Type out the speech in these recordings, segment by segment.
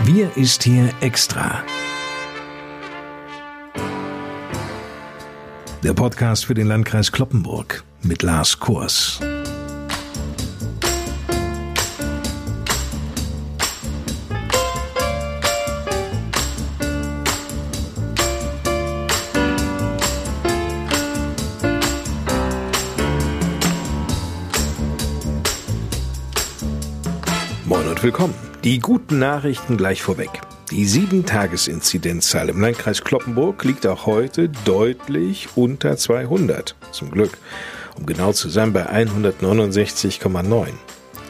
Wir ist hier extra. Der Podcast für den Landkreis Kloppenburg mit Lars Kurs. Moin und willkommen. Die guten Nachrichten gleich vorweg. Die 7-Tages-Inzidenzzahl im Landkreis Kloppenburg liegt auch heute deutlich unter 200. Zum Glück. Um genau zu sein, bei 169,9.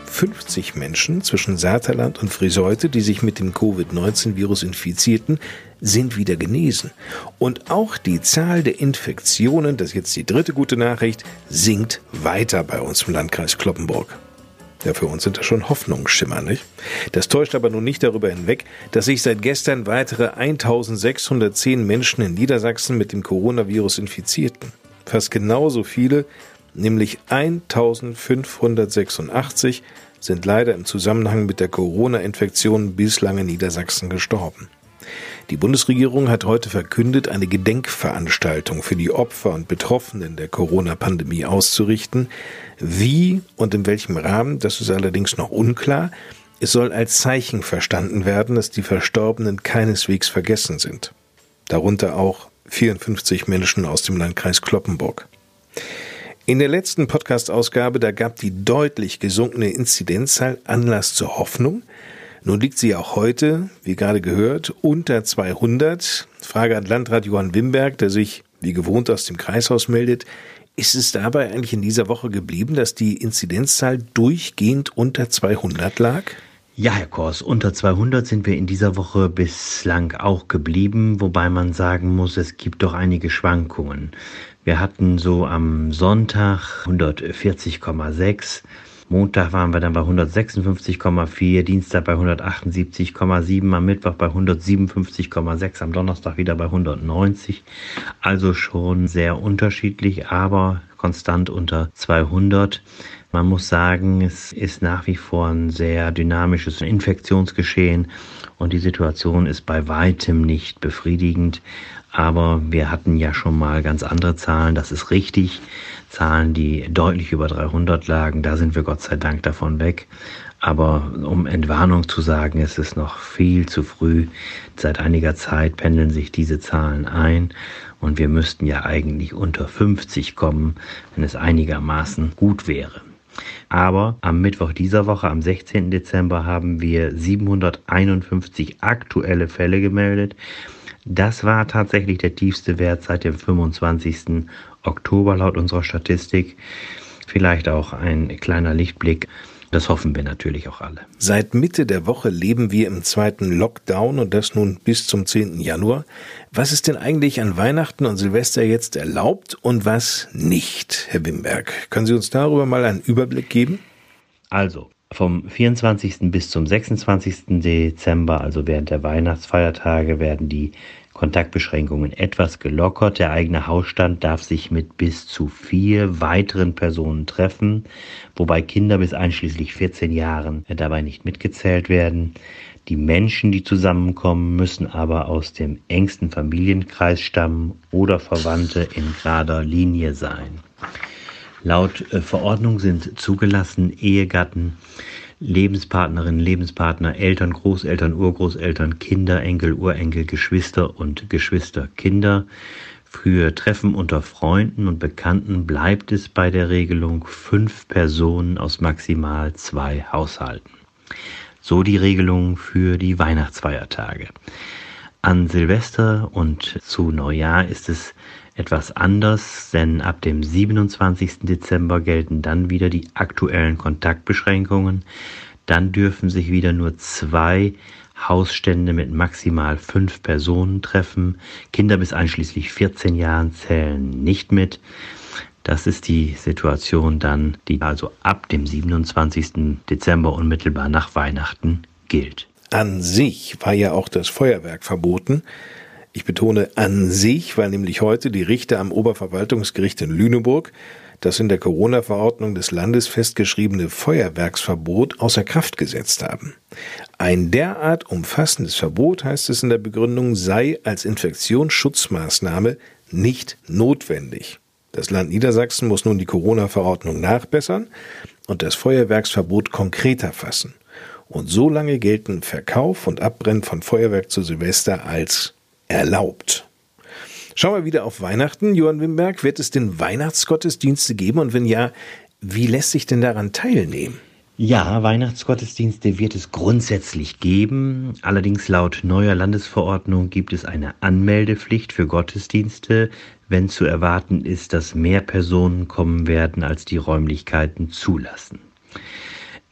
50 Menschen zwischen Saterland und Friseute, die sich mit dem Covid-19-Virus infizierten, sind wieder genesen. Und auch die Zahl der Infektionen, das ist jetzt die dritte gute Nachricht, sinkt weiter bei uns im Landkreis Kloppenburg. Ja, für uns sind das schon Hoffnungsschimmer, nicht? Das täuscht aber nun nicht darüber hinweg, dass sich seit gestern weitere 1610 Menschen in Niedersachsen mit dem Coronavirus infizierten. Fast genauso viele, nämlich 1586, sind leider im Zusammenhang mit der Corona-Infektion bislang in Niedersachsen gestorben. Die Bundesregierung hat heute verkündet, eine Gedenkveranstaltung für die Opfer und Betroffenen der Corona-Pandemie auszurichten. Wie und in welchem Rahmen, das ist allerdings noch unklar. Es soll als Zeichen verstanden werden, dass die Verstorbenen keineswegs vergessen sind. Darunter auch 54 Menschen aus dem Landkreis Kloppenburg. In der letzten Podcast-Ausgabe, da gab die deutlich gesunkene Inzidenzzahl Anlass zur Hoffnung. Nun liegt sie auch heute, wie gerade gehört, unter 200. Frage an Landrat Johann Wimberg, der sich wie gewohnt aus dem Kreishaus meldet. Ist es dabei eigentlich in dieser Woche geblieben, dass die Inzidenzzahl durchgehend unter 200 lag? Ja, Herr Kors, unter 200 sind wir in dieser Woche bislang auch geblieben, wobei man sagen muss, es gibt doch einige Schwankungen. Wir hatten so am Sonntag 140,6, Montag waren wir dann bei 156,4, Dienstag bei 178,7, am Mittwoch bei 157,6, am Donnerstag wieder bei 190. Also schon sehr unterschiedlich, aber konstant unter 200. Man muss sagen, es ist nach wie vor ein sehr dynamisches Infektionsgeschehen und die Situation ist bei weitem nicht befriedigend. Aber wir hatten ja schon mal ganz andere Zahlen, das ist richtig. Zahlen, die deutlich über 300 lagen. Da sind wir Gott sei Dank davon weg. Aber um Entwarnung zu sagen, ist es noch viel zu früh. Seit einiger Zeit pendeln sich diese Zahlen ein und wir müssten ja eigentlich unter 50 kommen, wenn es einigermaßen gut wäre. Aber am Mittwoch dieser Woche, am 16. Dezember, haben wir 751 aktuelle Fälle gemeldet. Das war tatsächlich der tiefste Wert seit dem 25. Oktober laut unserer Statistik. Vielleicht auch ein kleiner Lichtblick. Das hoffen wir natürlich auch alle. Seit Mitte der Woche leben wir im zweiten Lockdown und das nun bis zum 10. Januar. Was ist denn eigentlich an Weihnachten und Silvester jetzt erlaubt und was nicht, Herr Wimberg? Können Sie uns darüber mal einen Überblick geben? Also, vom 24. bis zum 26. Dezember, also während der Weihnachtsfeiertage, werden die Kontaktbeschränkungen etwas gelockert. Der eigene Hausstand darf sich mit bis zu vier weiteren Personen treffen, wobei Kinder bis einschließlich 14 Jahren dabei nicht mitgezählt werden. Die Menschen, die zusammenkommen, müssen aber aus dem engsten Familienkreis stammen oder Verwandte in gerader Linie sein. Laut äh, Verordnung sind zugelassen Ehegatten, Lebenspartnerinnen, Lebenspartner, Eltern, Großeltern, Urgroßeltern, Kinder, Enkel, Urenkel, Geschwister und Geschwisterkinder. Für Treffen unter Freunden und Bekannten bleibt es bei der Regelung fünf Personen aus maximal zwei Haushalten. So die Regelung für die Weihnachtsfeiertage. An Silvester und zu Neujahr ist es etwas anders, denn ab dem 27. Dezember gelten dann wieder die aktuellen Kontaktbeschränkungen. Dann dürfen sich wieder nur zwei Hausstände mit maximal fünf Personen treffen. Kinder bis einschließlich 14 Jahren zählen nicht mit. Das ist die Situation dann, die also ab dem 27. Dezember unmittelbar nach Weihnachten gilt. An sich war ja auch das Feuerwerk verboten. Ich betone an sich, weil nämlich heute die Richter am Oberverwaltungsgericht in Lüneburg das in der Corona-Verordnung des Landes festgeschriebene Feuerwerksverbot außer Kraft gesetzt haben. Ein derart umfassendes Verbot, heißt es in der Begründung, sei als Infektionsschutzmaßnahme nicht notwendig. Das Land Niedersachsen muss nun die Corona-Verordnung nachbessern und das Feuerwerksverbot konkreter fassen. Und so lange gelten Verkauf und Abbrennen von Feuerwerk zu Silvester als erlaubt. Schauen wir wieder auf Weihnachten. Johann Wimberg, wird es denn Weihnachtsgottesdienste geben? Und wenn ja, wie lässt sich denn daran teilnehmen? Ja, Weihnachtsgottesdienste wird es grundsätzlich geben. Allerdings laut neuer Landesverordnung gibt es eine Anmeldepflicht für Gottesdienste, wenn zu erwarten ist, dass mehr Personen kommen werden, als die Räumlichkeiten zulassen.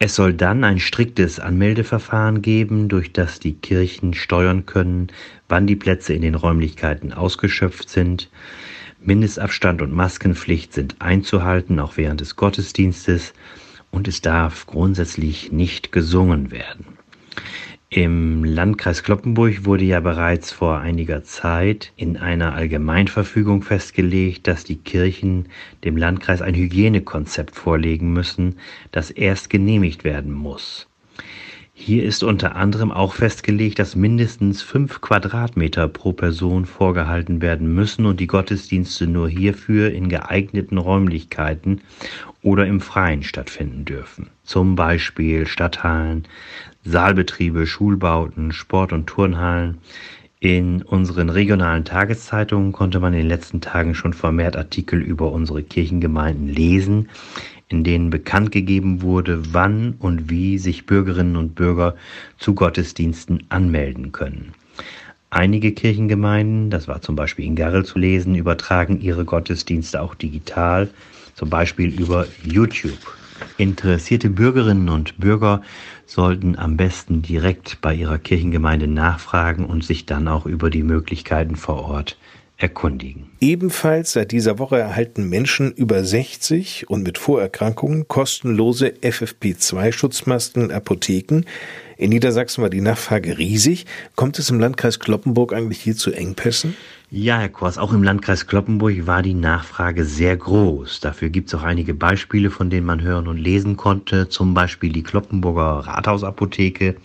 Es soll dann ein striktes Anmeldeverfahren geben, durch das die Kirchen steuern können, wann die Plätze in den Räumlichkeiten ausgeschöpft sind. Mindestabstand und Maskenpflicht sind einzuhalten, auch während des Gottesdienstes, und es darf grundsätzlich nicht gesungen werden. Im Landkreis Kloppenburg wurde ja bereits vor einiger Zeit in einer Allgemeinverfügung festgelegt, dass die Kirchen dem Landkreis ein Hygienekonzept vorlegen müssen, das erst genehmigt werden muss. Hier ist unter anderem auch festgelegt, dass mindestens fünf Quadratmeter pro Person vorgehalten werden müssen und die Gottesdienste nur hierfür in geeigneten Räumlichkeiten oder im Freien stattfinden dürfen. Zum Beispiel Stadthallen, Saalbetriebe, Schulbauten, Sport- und Turnhallen. In unseren regionalen Tageszeitungen konnte man in den letzten Tagen schon vermehrt Artikel über unsere Kirchengemeinden lesen, in denen bekannt gegeben wurde, wann und wie sich Bürgerinnen und Bürger zu Gottesdiensten anmelden können. Einige Kirchengemeinden, das war zum Beispiel in Garrel zu lesen, übertragen ihre Gottesdienste auch digital, zum Beispiel über YouTube. Interessierte Bürgerinnen und Bürger sollten am besten direkt bei ihrer Kirchengemeinde nachfragen und sich dann auch über die Möglichkeiten vor Ort erkundigen. Ebenfalls seit dieser Woche erhalten Menschen über 60 und mit Vorerkrankungen kostenlose FFP2-Schutzmasken in Apotheken. In Niedersachsen war die Nachfrage riesig. Kommt es im Landkreis Kloppenburg eigentlich hier zu Engpässen? Ja, Herr Kors, auch im Landkreis Kloppenburg war die Nachfrage sehr groß. Dafür gibt es auch einige Beispiele, von denen man hören und lesen konnte. Zum Beispiel die Kloppenburger Rathausapotheke.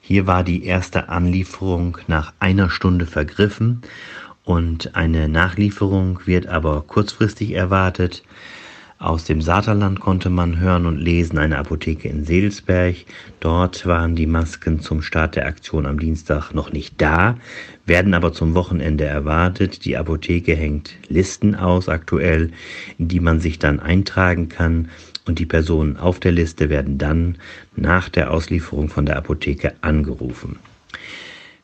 Hier war die erste Anlieferung nach einer Stunde vergriffen und eine Nachlieferung wird aber kurzfristig erwartet. Aus dem Saterland konnte man hören und lesen eine Apotheke in Sedelsberg. Dort waren die Masken zum Start der Aktion am Dienstag noch nicht da, werden aber zum Wochenende erwartet. Die Apotheke hängt Listen aus aktuell, in die man sich dann eintragen kann und die Personen auf der Liste werden dann nach der Auslieferung von der Apotheke angerufen.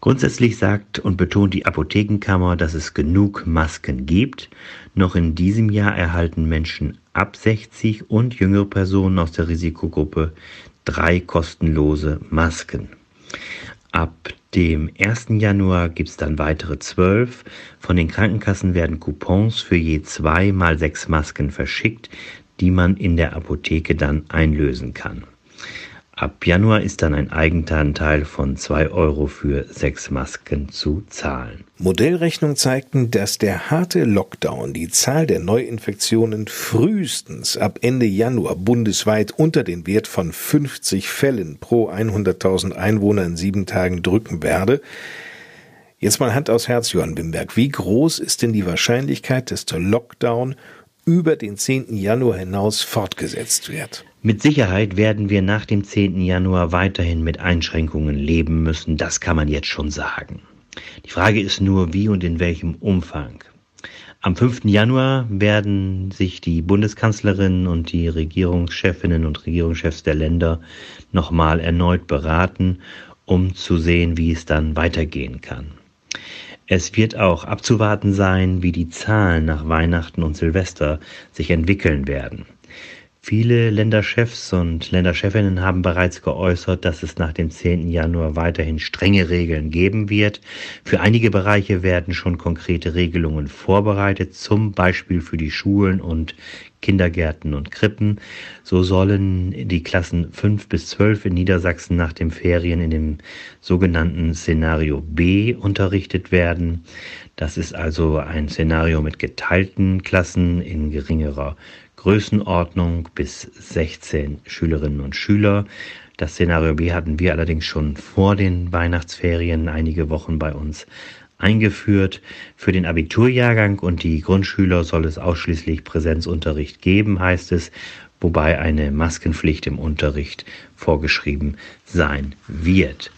Grundsätzlich sagt und betont die Apothekenkammer, dass es genug Masken gibt. Noch in diesem Jahr erhalten Menschen ab 60 und jüngere Personen aus der Risikogruppe drei kostenlose Masken. Ab dem 1. Januar gibt es dann weitere zwölf. Von den Krankenkassen werden Coupons für je zwei mal sechs Masken verschickt, die man in der Apotheke dann einlösen kann. Ab Januar ist dann ein Eigenanteil von 2 Euro für sechs Masken zu zahlen. Modellrechnungen zeigten, dass der harte Lockdown die Zahl der Neuinfektionen frühestens ab Ende Januar bundesweit unter den Wert von 50 Fällen pro 100.000 Einwohner in sieben Tagen drücken werde. Jetzt mal Hand aus Herz, Johann Wimberg. Wie groß ist denn die Wahrscheinlichkeit, dass der Lockdown über den 10. Januar hinaus fortgesetzt wird? Mit Sicherheit werden wir nach dem 10. Januar weiterhin mit Einschränkungen leben müssen, das kann man jetzt schon sagen. Die Frage ist nur, wie und in welchem Umfang. Am 5. Januar werden sich die Bundeskanzlerin und die Regierungschefinnen und Regierungschefs der Länder nochmal erneut beraten, um zu sehen, wie es dann weitergehen kann. Es wird auch abzuwarten sein, wie die Zahlen nach Weihnachten und Silvester sich entwickeln werden. Viele Länderchefs und Länderchefinnen haben bereits geäußert, dass es nach dem 10. Januar weiterhin strenge Regeln geben wird. Für einige Bereiche werden schon konkrete Regelungen vorbereitet, zum Beispiel für die Schulen und Kindergärten und Krippen. So sollen die Klassen 5 bis 12 in Niedersachsen nach den Ferien in dem sogenannten Szenario B unterrichtet werden. Das ist also ein Szenario mit geteilten Klassen in geringerer Größenordnung bis 16 Schülerinnen und Schüler. Das Szenario B hatten wir allerdings schon vor den Weihnachtsferien einige Wochen bei uns eingeführt. Für den Abiturjahrgang und die Grundschüler soll es ausschließlich Präsenzunterricht geben, heißt es, wobei eine Maskenpflicht im Unterricht vorgeschrieben sein wird.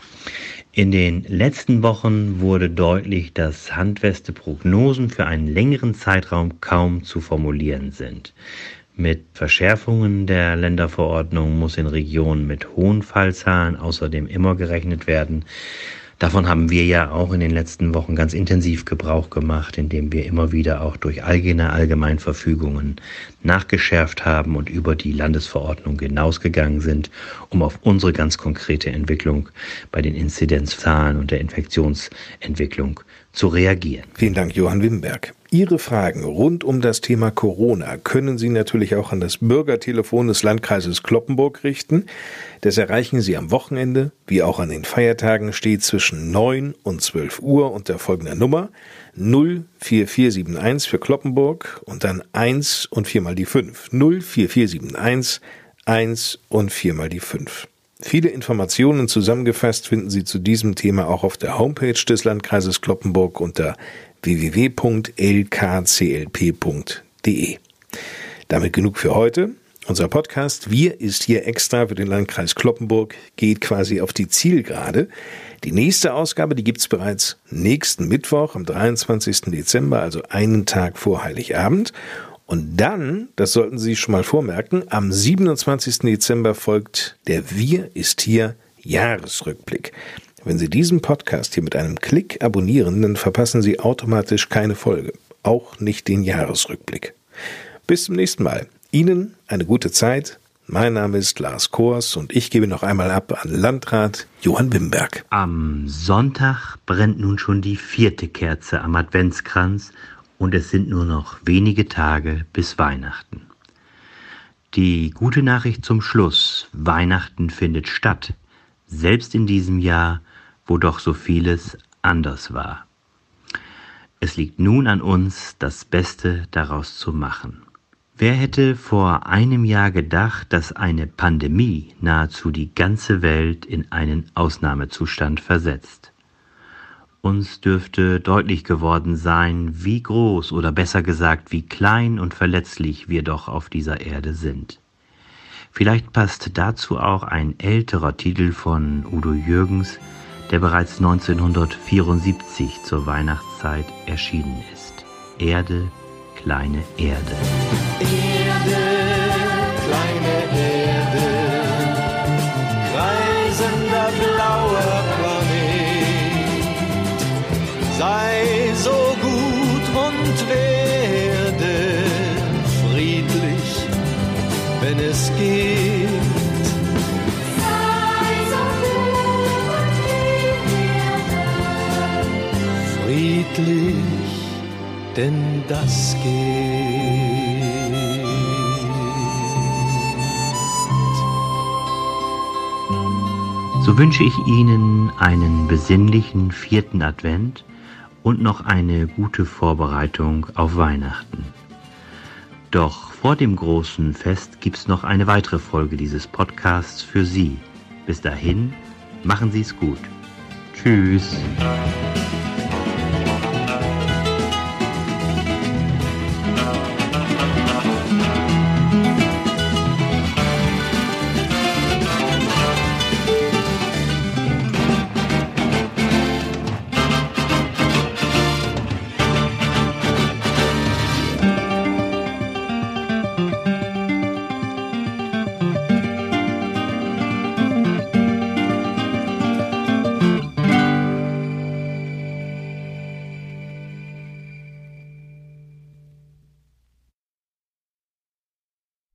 In den letzten Wochen wurde deutlich, dass handfeste Prognosen für einen längeren Zeitraum kaum zu formulieren sind. Mit Verschärfungen der Länderverordnung muss in Regionen mit hohen Fallzahlen außerdem immer gerechnet werden. Davon haben wir ja auch in den letzten Wochen ganz intensiv Gebrauch gemacht, indem wir immer wieder auch durch eigene Allgemeinverfügungen nachgeschärft haben und über die Landesverordnung hinausgegangen sind, um auf unsere ganz konkrete Entwicklung bei den Inzidenzzahlen und der Infektionsentwicklung zu reagieren. Vielen Dank, Johann Wimberg. Ihre Fragen rund um das Thema Corona können Sie natürlich auch an das Bürgertelefon des Landkreises Kloppenburg richten. Das erreichen Sie am Wochenende, wie auch an den Feiertagen, steht zwischen 9 und 12 Uhr unter folgender Nummer 04471 für Kloppenburg und dann 1 und viermal die 5. 04471 1 und viermal die 5. Viele Informationen zusammengefasst finden Sie zu diesem Thema auch auf der Homepage des Landkreises Kloppenburg unter www.lkclp.de. Damit genug für heute. Unser Podcast Wir ist hier extra für den Landkreis Kloppenburg geht quasi auf die Zielgerade. Die nächste Ausgabe, die gibt's bereits nächsten Mittwoch am 23. Dezember, also einen Tag vor Heiligabend. Und dann, das sollten Sie schon mal vormerken, am 27. Dezember folgt der Wir ist hier Jahresrückblick. Wenn Sie diesen Podcast hier mit einem Klick abonnieren, dann verpassen Sie automatisch keine Folge, auch nicht den Jahresrückblick. Bis zum nächsten Mal. Ihnen eine gute Zeit. Mein Name ist Lars Kors und ich gebe noch einmal ab an Landrat Johann Wimberg. Am Sonntag brennt nun schon die vierte Kerze am Adventskranz und es sind nur noch wenige Tage bis Weihnachten. Die gute Nachricht zum Schluss. Weihnachten findet statt, selbst in diesem Jahr wo doch so vieles anders war. Es liegt nun an uns, das Beste daraus zu machen. Wer hätte vor einem Jahr gedacht, dass eine Pandemie nahezu die ganze Welt in einen Ausnahmezustand versetzt? Uns dürfte deutlich geworden sein, wie groß oder besser gesagt, wie klein und verletzlich wir doch auf dieser Erde sind. Vielleicht passt dazu auch ein älterer Titel von Udo Jürgens, der bereits 1974 zur Weihnachtszeit erschienen ist. Erde, kleine Erde. Erde, kleine Erde, kreisender blauer Planet, sei so gut und werde friedlich, wenn es geht friedlich, denn das geht. So wünsche ich Ihnen einen besinnlichen vierten Advent und noch eine gute Vorbereitung auf Weihnachten. Doch vor dem großen Fest gibt es noch eine weitere Folge dieses Podcasts für Sie. Bis dahin, machen Sie es gut. Tschüss.